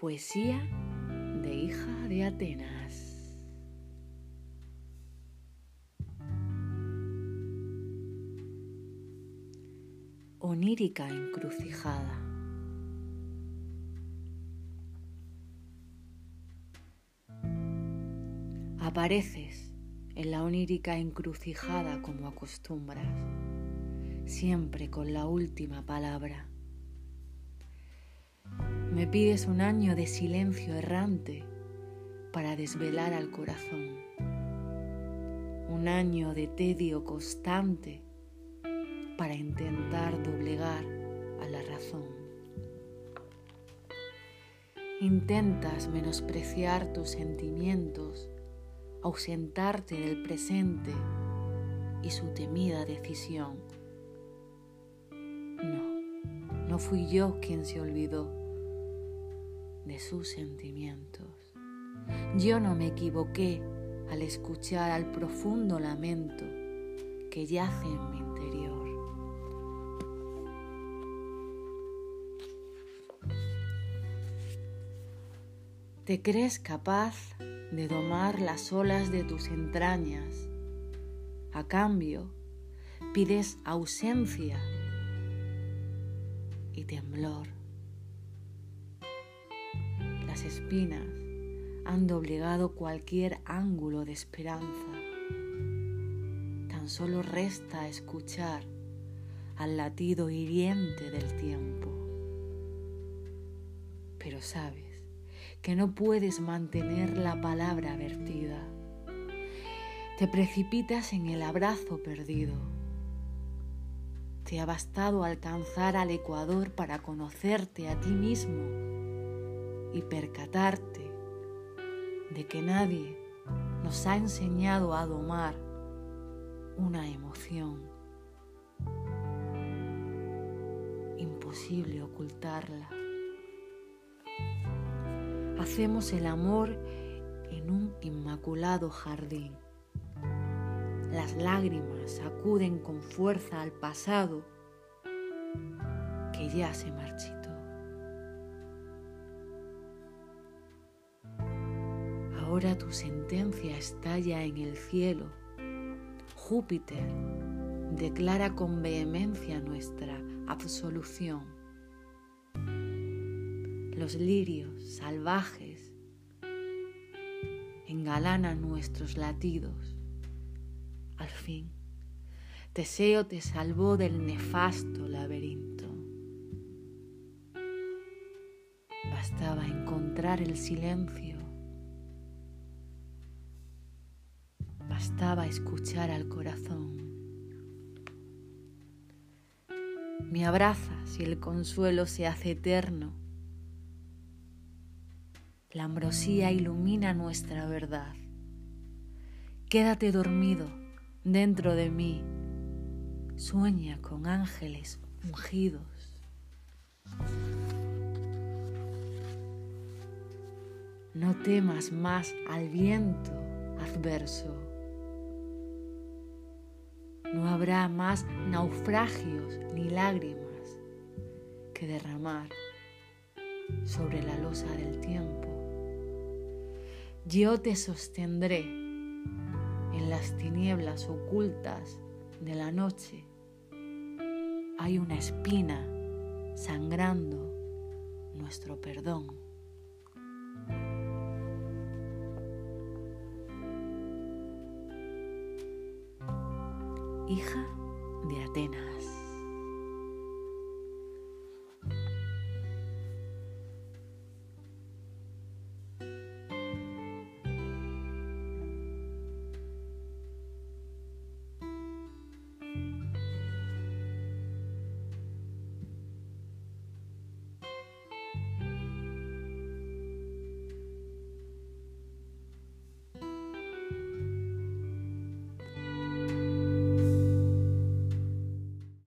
Poesía de hija de Atenas. Onírica encrucijada. Apareces en la onírica encrucijada como acostumbras, siempre con la última palabra me pides un año de silencio errante para desvelar al corazón. Un año de tedio constante para intentar doblegar a la razón. Intentas menospreciar tus sentimientos, ausentarte del presente y su temida decisión. No, no fui yo quien se olvidó de sus sentimientos. Yo no me equivoqué al escuchar al profundo lamento que yace en mi interior. ¿Te crees capaz de domar las olas de tus entrañas? A cambio, pides ausencia y temblor espinas han doblegado cualquier ángulo de esperanza. Tan solo resta escuchar al latido hiriente del tiempo. Pero sabes que no puedes mantener la palabra vertida. Te precipitas en el abrazo perdido. Te ha bastado alcanzar al Ecuador para conocerte a ti mismo y percatarte de que nadie nos ha enseñado a domar una emoción. Imposible ocultarla. Hacemos el amor en un inmaculado jardín. Las lágrimas acuden con fuerza al pasado que ya se marchitó. Ahora tu sentencia estalla en el cielo. Júpiter declara con vehemencia nuestra absolución. Los lirios salvajes engalanan nuestros latidos. Al fin, Teseo te salvó del nefasto laberinto. Bastaba encontrar el silencio escuchar al corazón. Me abrazas y el consuelo se hace eterno. La ambrosía ilumina nuestra verdad. Quédate dormido dentro de mí. Sueña con ángeles ungidos. No temas más al viento adverso no habrá más naufragios ni lágrimas que derramar sobre la losa del tiempo. Yo te sostendré en las tinieblas ocultas de la noche. Hay una espina sangrando nuestro perdón. Hija de Atenas.